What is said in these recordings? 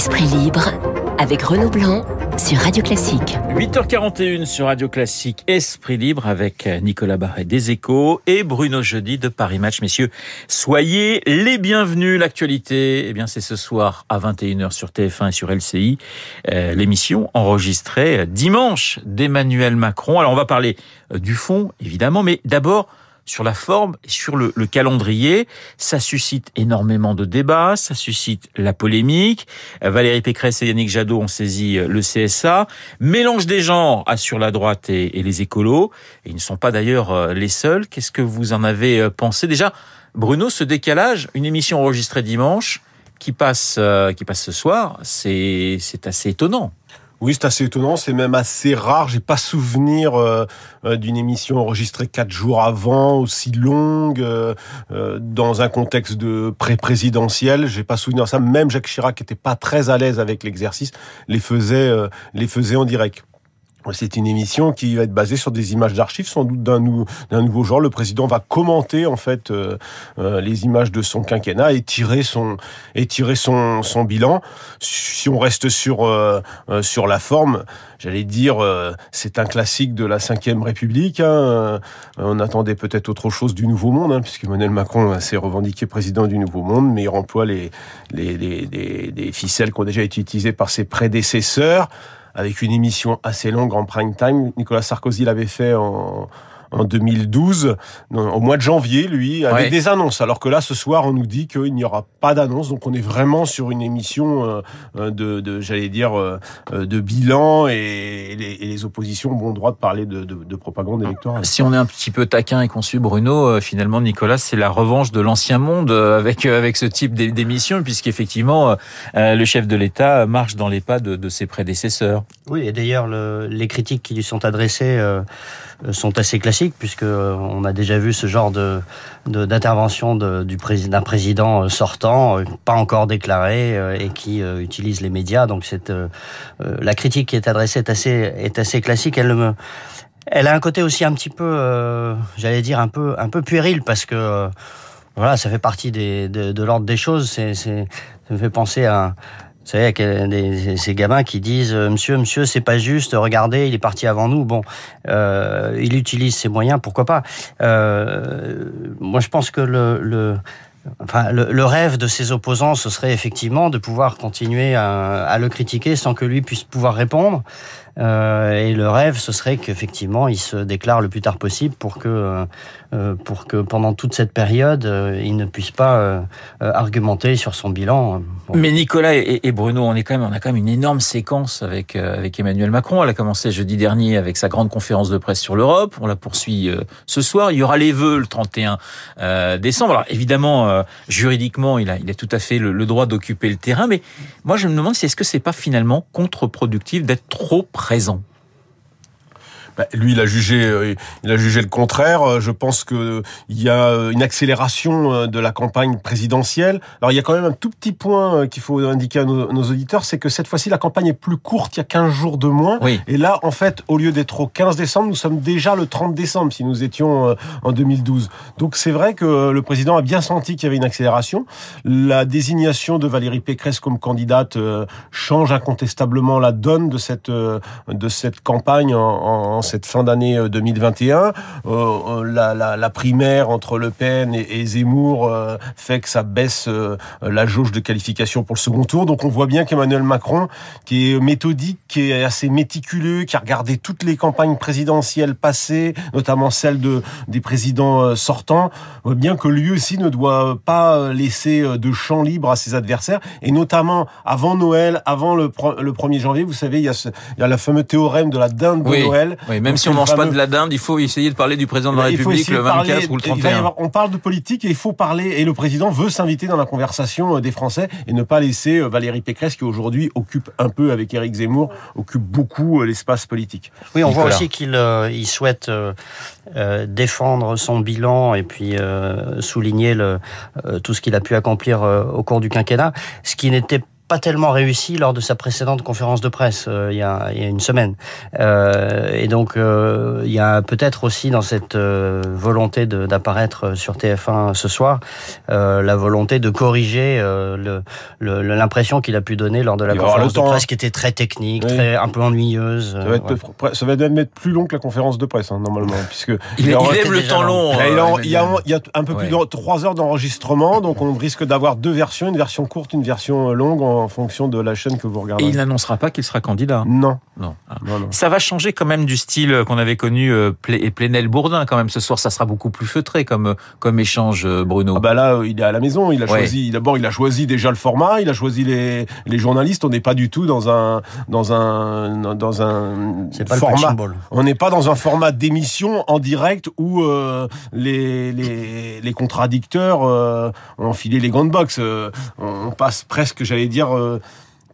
Esprit libre avec Renaud Blanc sur Radio Classique. 8h41 sur Radio Classique, Esprit libre avec Nicolas Barret des Échos et Bruno Jeudi de Paris Match. Messieurs, soyez les bienvenus. L'actualité, eh bien, c'est ce soir à 21h sur TF1 et sur LCI. Euh, L'émission enregistrée dimanche d'Emmanuel Macron. Alors, on va parler euh, du fond, évidemment, mais d'abord, sur la forme et sur le, le, calendrier. Ça suscite énormément de débats, ça suscite la polémique. Euh, Valérie Pécresse et Yannick Jadot ont saisi euh, le CSA. Mélange des genres assure la droite et, les écolos. Ils ne sont pas d'ailleurs euh, les seuls. Qu'est-ce que vous en avez pensé? Déjà, Bruno, ce décalage, une émission enregistrée dimanche qui passe, qui passe ce soir, c'est assez étonnant. Oui, c'est assez étonnant, c'est même assez rare. J'ai pas souvenir euh, d'une émission enregistrée quatre jours avant, aussi longue, euh, dans un contexte de pré-présidentiel. J'ai pas souvenir de ça. Même Jacques Chirac était pas très à l'aise avec l'exercice, les faisait, euh, les faisait en direct. C'est une émission qui va être basée sur des images d'archives, sans doute d'un nou nouveau genre. Le président va commenter en fait euh, euh, les images de son quinquennat et tirer son et tirer son, son bilan. Si on reste sur euh, sur la forme, j'allais dire c'est un classique de la Ve République. Hein. On attendait peut-être autre chose du Nouveau Monde, hein, puisque Emmanuel Macron s'est revendiqué président du Nouveau Monde, mais il emploie les les, les, les, les ficelles qui ont déjà été utilisées par ses prédécesseurs avec une émission assez longue en prime time. Nicolas Sarkozy l'avait fait en, en 2012, au mois de janvier, lui, avec ouais. des annonces. Alors que là, ce soir, on nous dit qu'il n'y aura pas d'annonce. Donc, on est vraiment sur une émission euh, de, de j'allais dire, euh, de bilan et les, et les, oppositions ont le droit de parler de, de, de, propagande électorale. Si on est un petit peu taquin et qu'on suit Bruno, euh, finalement, Nicolas, c'est la revanche de l'ancien monde avec avec ce type d'émission, puisqu'effectivement, le chef de l'État marche dans les pas de, de ses prédécesseurs. Oui, et d'ailleurs, le, les critiques qui lui sont adressées sont assez classiques puisque on a déjà vu ce genre de d'intervention d'un président sortant pas encore déclaré et qui utilise les médias. Donc cette la critique qui est adressée est assez est assez classique. Elle elle a un côté aussi un petit peu euh, j'allais dire un peu un peu puéril parce que euh, voilà ça fait partie de, l'ordre des choses. Ça me fait penser à vous savez, des, ces gamins qui disent Monsieur, monsieur, c'est pas juste. Regardez, il est parti avant nous. Bon, euh, il utilise ses moyens, pourquoi pas euh, Moi, je pense que le, Enfin, le, rêve de ses opposants, ce serait effectivement de pouvoir continuer à, le critiquer sans que lui puisse pouvoir répondre. Euh, et le rêve, ce serait qu'effectivement, il se déclare le plus tard possible pour que, euh, pour que pendant toute cette période, euh, il ne puisse pas euh, argumenter sur son bilan. Mais Nicolas et, Bruno, on est quand même, on a quand même une énorme séquence avec avec Emmanuel Macron. Elle a commencé jeudi dernier avec sa grande conférence de presse sur l'Europe. On la poursuit ce soir. Il y aura les vœux le 31 décembre. Alors évidemment, juridiquement, il a, il a tout à fait le, le droit d'occuper le terrain. Mais moi, je me demande si est-ce que c'est pas finalement contre-productif d'être trop bah, lui, il a jugé, euh, il a jugé le contraire. Euh, je pense que il y a euh, une accélération de la campagne présidentielle. Alors, il y a quand même un tout petit point qu'il faut indiquer à nos, nos auditeurs, c'est que cette fois-ci, la campagne est plus courte. Il y a 15 jours de moins. Oui. Et là, en fait, au lieu d'être au 15 décembre, nous sommes déjà le 30 décembre, si nous étions en 2012. Donc, c'est vrai que le président a bien senti qu'il y avait une accélération. La désignation de Valérie Pécresse comme candidate change incontestablement la donne de cette de cette campagne en, en cette fin d'année 2021. Euh, la, la, la, primaire entre Le Pen et, et Zemmour euh, fait que ça baisse euh, la jauge de qualification pour le second tour. Donc on voit bien qu'Emmanuel Macron, qui est méthodique, qui est assez méticuleux, qui a regardé toutes les campagnes présidentielles passées, notamment celles de, des présidents sortants, voit bien que lui aussi ne doit pas laisser de champ libre à ses adversaires, et notamment avant Noël, avant le, le 1er janvier, vous savez, il y a, ce, il y a le fameux théorème de la dinde de oui, Noël. Oui, même si on mange fameux... pas de la dinde, il faut essayer de parler du président de la République le 24 parler, ou le 31. Avoir, on parle de politique et il faut parler, et le président veut s'inviter dans la conversation des Français et ne pas laisser Valérie Pécresse, qui aujourd'hui occupe un peu avec Éric Zemmour, occupe beaucoup l'espace politique. Oui, on Nicolas. voit aussi qu'il euh, il souhaite euh, euh, défendre son bilan et puis euh, souligner le, tout ce qu'il a pu accomplir au cours du quinquennat, ce qui n'était pas tellement réussi lors de sa précédente conférence de presse euh, il, y a, il, y a, une semaine. Euh, et donc euh, il y a peut-être aussi dans cette euh, volonté d'apparaître sur TF1 ce soir la volonté de corriger l'impression qu'il a pu donner lors de la conférence de presse qui était très technique, oui. très un peu ennuyeuse. Ça va, être, ouais. ça va même être plus long que la conférence de presse hein, normalement, puisque il, il, il aime le temps long. Il, en, il, y a, il y a un peu plus de trois heures d'enregistrement, donc on risque d'avoir deux versions, une version courte, une version longue en fonction de la chaîne que vous regardez. Et il n'annoncera pas qu'il sera candidat Non. Non. Ah. non, non. Ça va changer quand même du style qu'on avait connu euh, et Plenel-Bourdin quand même. Ce soir, ça sera beaucoup plus feutré comme, comme échange, Bruno. Ah bah là, il est à la maison. Il a ouais. choisi, d'abord, il a choisi déjà le format, il a choisi les, les journalistes. On n'est pas du tout dans un, dans un, dans un pas format. Le on n'est pas dans un format d'émission en direct où euh, les, les, les contradicteurs euh, ont enfilé les grandes box. Euh, on passe presque, j'allais dire, euh,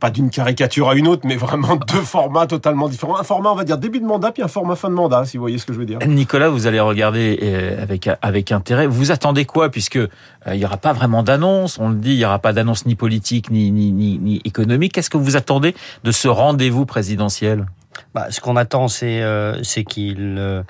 pas d'une caricature à une autre, mais vraiment deux formats totalement différents. Un format, on va dire, début de mandat, puis un format fin de mandat, si vous voyez ce que je veux dire. Nicolas, vous allez regarder euh, avec, intérêt. Vous attendez quoi Puisque euh, il n'y aura pas vraiment d'annonce, on le dit, il n'y aura pas d'annonce ni politique, ni, ni économique. Qu'est-ce que vous attendez de ce rendez-vous présidentiel? Bah, ce qu'on attend, c'est euh, qu'il euh,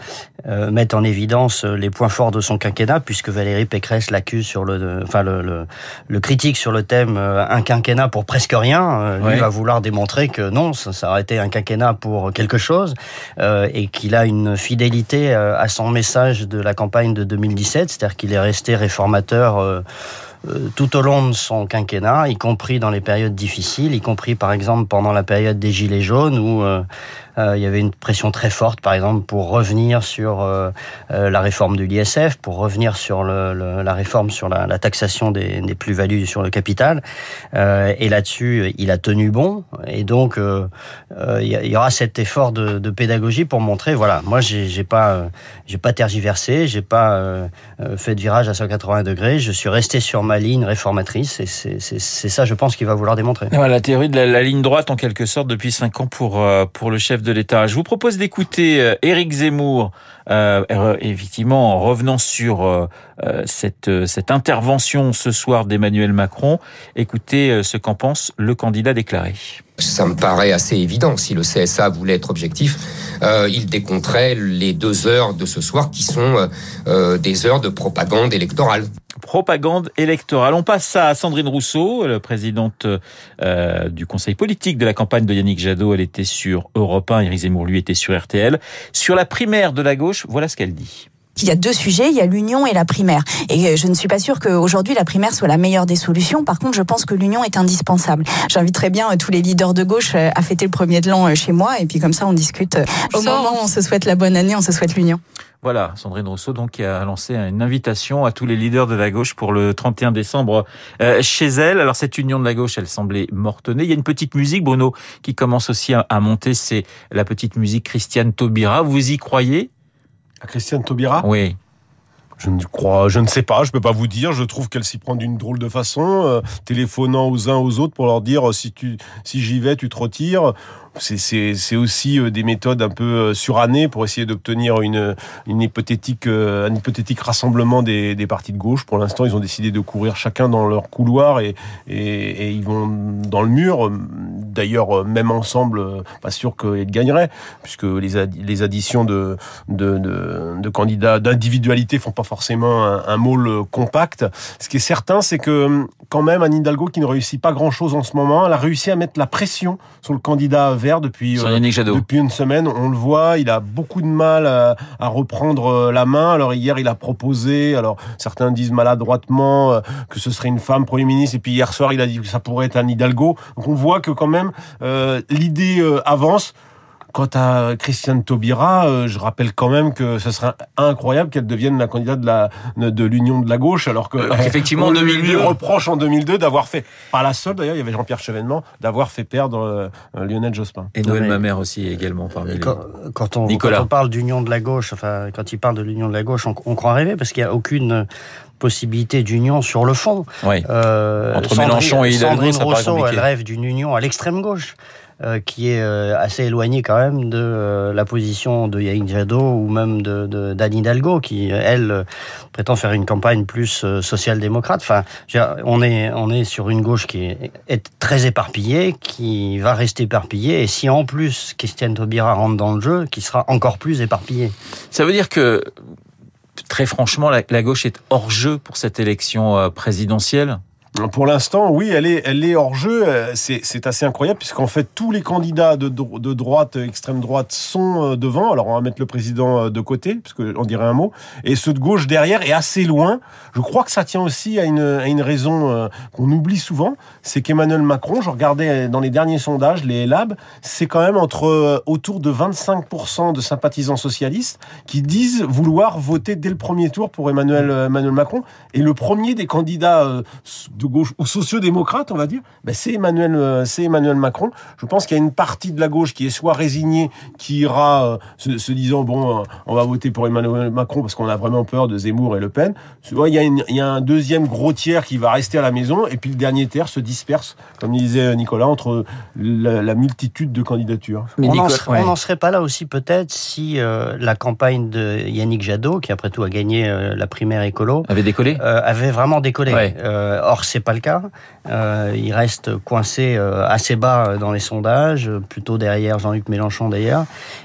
mette en évidence les points forts de son quinquennat, puisque Valérie Pécresse l'accuse sur le, enfin le, le, le, critique sur le thème euh, un quinquennat pour presque rien. Euh, lui Ouais. va vouloir démontrer que non, ça, ça aurait été un quinquennat pour quelque chose, euh, et qu'il a une fidélité euh, à son message de la campagne de 2017, c'est-à-dire qu'il est resté réformateur. Euh, tout au long de son quinquennat, y compris dans les périodes difficiles, y compris par exemple pendant la période des Gilets jaunes où euh, il y avait une pression très forte, par exemple, pour revenir sur euh, euh, la réforme de l'ISF, pour revenir sur le, la réforme sur la, taxation des, plus-values sur le capital. Euh, et là-dessus, il a tenu bon. Et donc, euh, il y, aura cet effort de, pédagogie pour montrer, voilà, moi, j'ai pas, j'ai pas tergiversé, j'ai pas euh, fait de virage à 180 degrés, je suis resté sur ma ligne réformatrice. Et c'est ça, je pense, qu'il va vouloir démontrer. La théorie de la, ligne droite, en quelque sorte, depuis cinq ans pour, euh, pour le chef de Je vous propose d'écouter euh, Éric Zemmour, euh, effectivement, en revenant sur euh, cette, cette intervention ce soir d'Emmanuel Macron. Écoutez euh, ce qu'en pense le candidat déclaré. Ça me paraît assez évident. Si le CSA voulait être objectif, euh, il décompterait les deux heures de ce soir qui sont euh, des heures de propagande électorale. Propagande électorale. On passe à Sandrine Rousseau, présidente euh, du conseil politique de la campagne de Yannick Jadot. Elle était sur Europe 1, Éric Zemmour, lui, était sur RTL. Sur la primaire de la gauche, voilà ce qu'elle dit. Il y a deux sujets, il y a l'union et la primaire. Et je ne suis pas sûre qu'aujourd'hui la primaire soit la meilleure des solutions. Par contre, je pense que l'union est indispensable. J'inviterais bien tous les leaders de gauche à fêter le premier de l'an chez moi et puis comme ça on discute. Au moment où on se souhaite la bonne année, on se souhaite l'union. Voilà, Sandrine Rousseau donc qui a lancé une invitation à tous les leaders de la gauche pour le 31 décembre euh, chez elle. Alors cette union de la gauche, elle semblait mortonnée. Il y a une petite musique, Bruno, qui commence aussi à, à monter. C'est la petite musique Christiane Taubira. Vous y croyez? À Christiane Taubira Oui. Je ne crois, je ne sais pas, je peux pas vous dire. Je trouve qu'elle s'y prend d'une drôle de façon, euh, téléphonant aux uns aux autres pour leur dire si tu, si j'y vais, tu te retires c'est aussi euh, des méthodes un peu euh, surannées pour essayer d'obtenir une, une hypothétique, un hypothétique rassemblement des, des partis de gauche. Pour l'instant, ils ont décidé de courir chacun dans leur couloir et, et, et ils vont dans le mur. D'ailleurs, même ensemble, pas sûr qu'ils gagneraient, puisque les, ad, les additions de, de, de, de candidats d'individualité font pas forcément un, un môle compact. Ce qui est certain, c'est que quand même, Anne Hidalgo, qui ne réussit pas grand-chose en ce moment, elle a réussi à mettre la pression sur le candidat vert depuis, euh, depuis une semaine. On le voit, il a beaucoup de mal à, à, reprendre la main. Alors hier, il a proposé, alors certains disent maladroitement euh, que ce serait une femme Premier ministre, et puis hier soir, il a dit que ça pourrait être Anne Hidalgo. Donc on voit que quand même, euh, l'idée avance. Quant à Christiane Taubira, euh, je rappelle quand même que ce serait incroyable qu'elle devienne la candidate de la de l'Union de la gauche, alors que euh, effectivement, on 2002. lui reproche en 2002 d'avoir fait, pas la seule d'ailleurs, il y avait Jean-Pierre Chevènement, d'avoir fait perdre euh, Lionel Jospin. Et Noël Mamère aussi également parmi quand, les... quand, on, Nicolas. quand on parle d'union de la gauche, enfin quand il parle de l'union de la gauche, on, on croit rêver parce qu'il n'y a aucune possibilité d'union sur le fond. Oui. Euh, Entre Sandrine, Mélenchon et Hidalgo, Sandrine Rousseau, elle rêve d'une union à l'extrême gauche. euh, qui est euh, assez éloignée quand même de euh, la position de Yannick Jadot ou même de, de d'Anne Hidalgo, qui elle prétend faire une campagne plus social-démocrate. Enfin, on est on est sur une gauche qui est, est, très éparpillée, qui va rester éparpillée, et si en plus Christiane Taubira rentre dans le jeu, qui sera encore plus éparpillée. Ça veut dire que très franchement, la, gauche est hors jeu pour cette élection présidentielle pour l'instant, oui, elle est, elle est hors jeu. Euh, c'est assez incroyable puisqu'en fait tous les candidats de, droite, extrême droite, sont euh, devant. Alors on va mettre le président euh, de côté, puisque on dirait un mot, et ceux de gauche derrière est assez loin. Je crois que ça tient aussi à une, raison qu'on oublie souvent, c'est qu'Emmanuel Macron, je regardais dans les derniers sondages, les Lab, c'est quand même entre autour de 25% de sympathisants socialistes qui disent vouloir voter dès le premier tour pour Emmanuel, Emmanuel Macron. Et le premier des candidats de gauche ou sociodémocrate, on va dire, ben c'est Emmanuel, euh, c'est Emmanuel Macron. Je pense qu'il y a une partie de la gauche qui est soit résignée, qui ira euh, se, disant bon, euh, on va voter pour Emmanuel Macron parce qu'on a vraiment peur de Zemmour et Le Pen. Il y, a il y a un deuxième gros tiers qui va rester à la maison et puis le dernier tiers se disperse, comme disait Nicolas, entre la, multitude de candidatures. Mais on n'en serait pas là aussi peut-être si la campagne de Yannick Jadot, qui après tout a gagné la primaire écolo, avait décollé, avait vraiment décollé. or c'est pas le cas. Euh, il reste coincé euh, assez bas dans les sondages, plutôt derrière Jean-Luc Mélenchon d'ailleurs.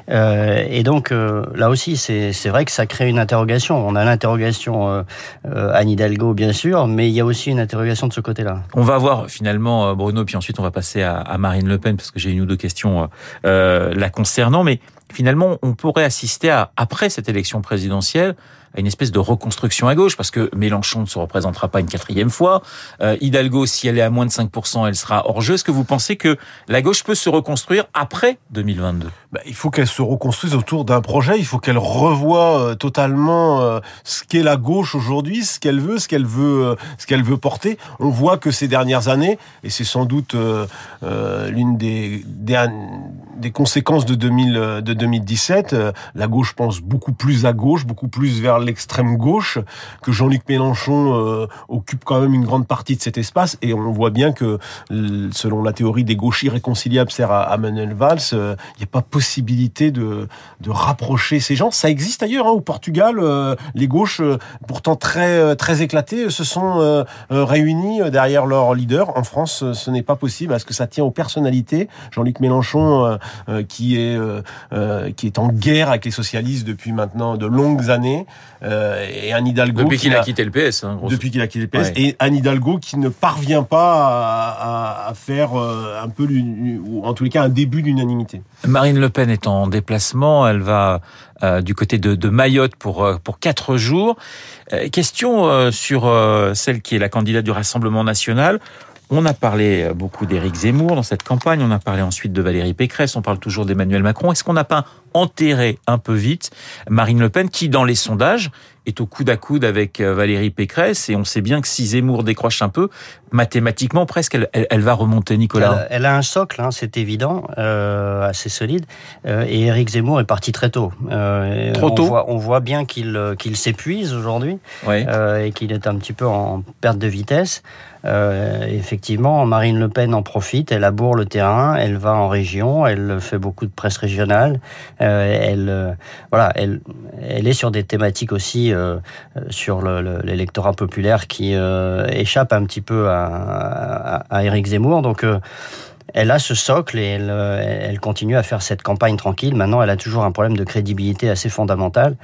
Euh, et donc là aussi, c'est vrai que ça crée une interrogation. On a l'interrogation Anne Hidalgo bien sûr, mais il y a aussi une interrogation de ce côté-là. On va voir finalement Bruno, puis ensuite on va passer à Marine Le Pen parce que j'ai une ou deux questions la concernant, mais finalement on pourrait assister à après cette élection présidentielle à une espèce de reconstruction à gauche, parce que Mélenchon ne se représentera pas une quatrième fois. Euh, Hidalgo, si elle est à moins de 5%, elle sera hors jeu. Est-ce que vous pensez que la gauche peut se reconstruire après 2022 bah, Il faut qu'elle se reconstruise autour d'un projet. Il faut qu'elle revoie euh, totalement euh, ce qu'est la gauche aujourd'hui, ce qu'elle veut, ce qu'elle veut, euh, ce qu'elle veut porter. On voit que ces dernières années, et c'est sans doute l'une des, conséquences de, 2000, de 2017, la gauche pense beaucoup plus à gauche, beaucoup plus vers l'extrême gauche, que Jean-Luc Mélenchon euh, occupe quand même une grande partie de cet espace, et on voit bien que, selon la théorie des gauches irréconciliables, sert à, Manuel Valls, euh, il n'y a pas possibilité de, de rapprocher ces gens. Ça existe ailleurs, hein, au Portugal, euh, les gauches, pourtant très, très éclatées, se sont réunies derrière leur leader. En France, ce n'est pas possible, parce que ça tient aux personnalités? Jean-Luc Mélenchon, qui, est, qui est en guerre avec les socialistes depuis maintenant de longues années, euh, et Anne Hidalgo depuis qu'il a, quitté le PS. Hein, depuis qu'il a quitté le PS et Anne Hidalgo qui ne parvient pas à, à, faire euh, un peu ou en tous les cas un début d'unanimité. Marine Le Pen est en déplacement, elle va euh, du côté de, de, Mayotte pour pour quatre jours. question sur celle qui est la candidate du Rassemblement national. On a parlé beaucoup d'Éric Zemmour dans cette campagne, on a parlé ensuite de Valérie Pécresse, on parle toujours d'Emmanuel Macron. Est-ce qu'on n'a pas enterré un peu vite Marine Le Pen, qui dans les sondages est au coude à coude avec euh, Valérie Pécresse, et on sait bien que si Zemmour décroche un peu, mathématiquement presque, elle, va remonter, Nicolas. Elle, a un socle, hein, c'est évident, euh, assez solide, euh, et Éric Zemmour est parti très tôt. Trop tôt. On voit, on voit bien qu'il qu'il s'épuise aujourd'hui, et qu'il est un petit peu en perte de vitesse. effectivement, Marine Le Pen en profite, elle aboure le terrain, elle va en région, elle fait beaucoup de presse régionale, elle, euh, voilà, elle, elle est sur des thématiques aussi euh, sur l'électorat populaire qui échappe un petit peu à, à, Éric Zemmour. Donc elle a ce socle et elle, elle, continue à faire cette campagne tranquille. Maintenant, elle a toujours un problème de crédibilité assez fondamental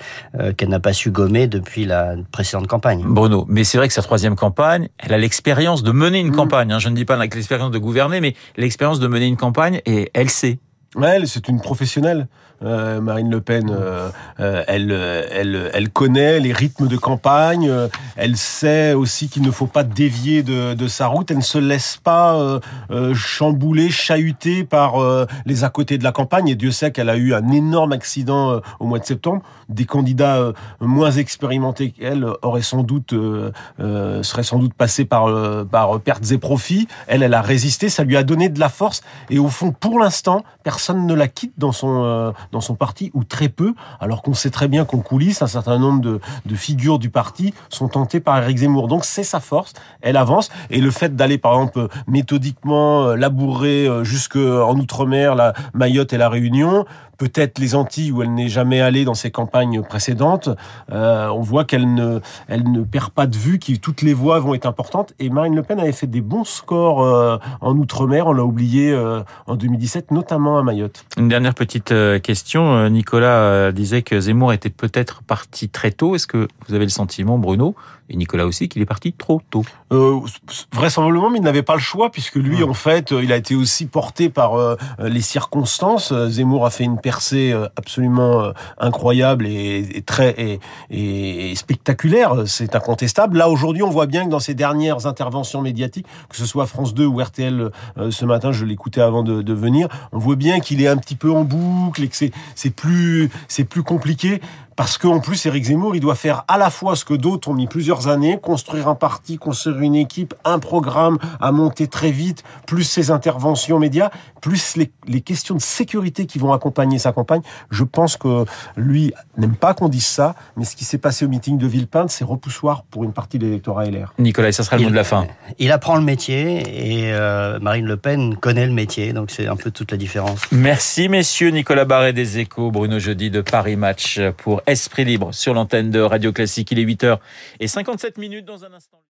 qu'elle n'a pas su gommer depuis la précédente campagne. Bruno, mais c'est vrai que sa troisième campagne, elle a l'expérience de mener une mm. campagne. Hein. Je ne dis pas l'expérience de gouverner, mais l'expérience de mener une campagne et elle sait. Elle, c'est une professionnelle. Euh, Marine Le Pen, euh, euh, elle, elle, elle connaît les rythmes de campagne. elle sait aussi qu'il ne faut pas dévier de, sa route. Elle ne se laisse pas chambouler, chahuter par les à côté de la campagne. Et Dieu sait qu'elle a eu un énorme accident au mois de septembre. Des candidats moins expérimentés qu'elle auraient sans doute seraient sans doute passés par par pertes et profits. Elle, elle a résisté. Ça lui a donné de la force. Et au fond, pour l'instant, personne ne la quitte dans son dans son parti ou très peu, alors qu'on sait très bien qu'en coulisses, un certain nombre de, de figures du parti sont tentées par Éric Zemmour. Donc c'est sa force, elle avance et le fait d'aller par exemple méthodiquement labourer jusqu'en outre-mer, la Mayotte et la Réunion, peut-être les Antilles où elle n'est jamais allée dans ses campagnes précédentes, euh, on voit qu'elle ne, perd pas de vue, que toutes les voix vont être importantes. Et Marine Le Pen avait fait des bons scores euh, en Outre-mer, on l'a oublié euh, en 2017, notamment à Mayotte. Une dernière petite question. Nicolas disait que Zemmour était peut-être parti très tôt. Est-ce que vous avez le sentiment, Bruno, et Nicolas aussi, qu'il est parti trop tôt euh, Vraisemblablement, mais il n'avait pas le choix, puisque lui, en fait, il a été aussi porté par les circonstances. Zemmour a fait une percée absolument incroyable et, et très et, et, spectaculaire, c'est incontestable. Là, aujourd'hui, on voit bien que dans ses dernières interventions médiatiques, que ce soit France 2 ou RTL euh, ce matin, je l'écoutais avant de, de, venir, on voit bien qu'il est un petit peu en boucle et que c'est plus, c'est plus compliqué parce qu'en plus, Éric Zemmour, il doit faire à la fois ce que d'autres ont mis plusieurs années, construire un parti, construire une équipe, un programme à monter très vite, plus ses interventions médias, plus les, les questions de sécurité qui vont accompagner sa campagne. Je pense que lui n'aime pas qu'on dise ça, mais ce qui s'est passé au meeting de Villepinte, c'est repoussoir pour une partie de l'électorat LR. Nicolas, ça sera le mot de la fin. Il apprend le métier et euh, Marine Le Pen connaît le métier, donc c'est un peu toute la différence. Merci messieurs, Nicolas Barret des Échos, Bruno Jeudi de Paris Match pour Esprit Libre sur l'antenne de Radio Classique. Il est 8h et 57 minutes dans un instant.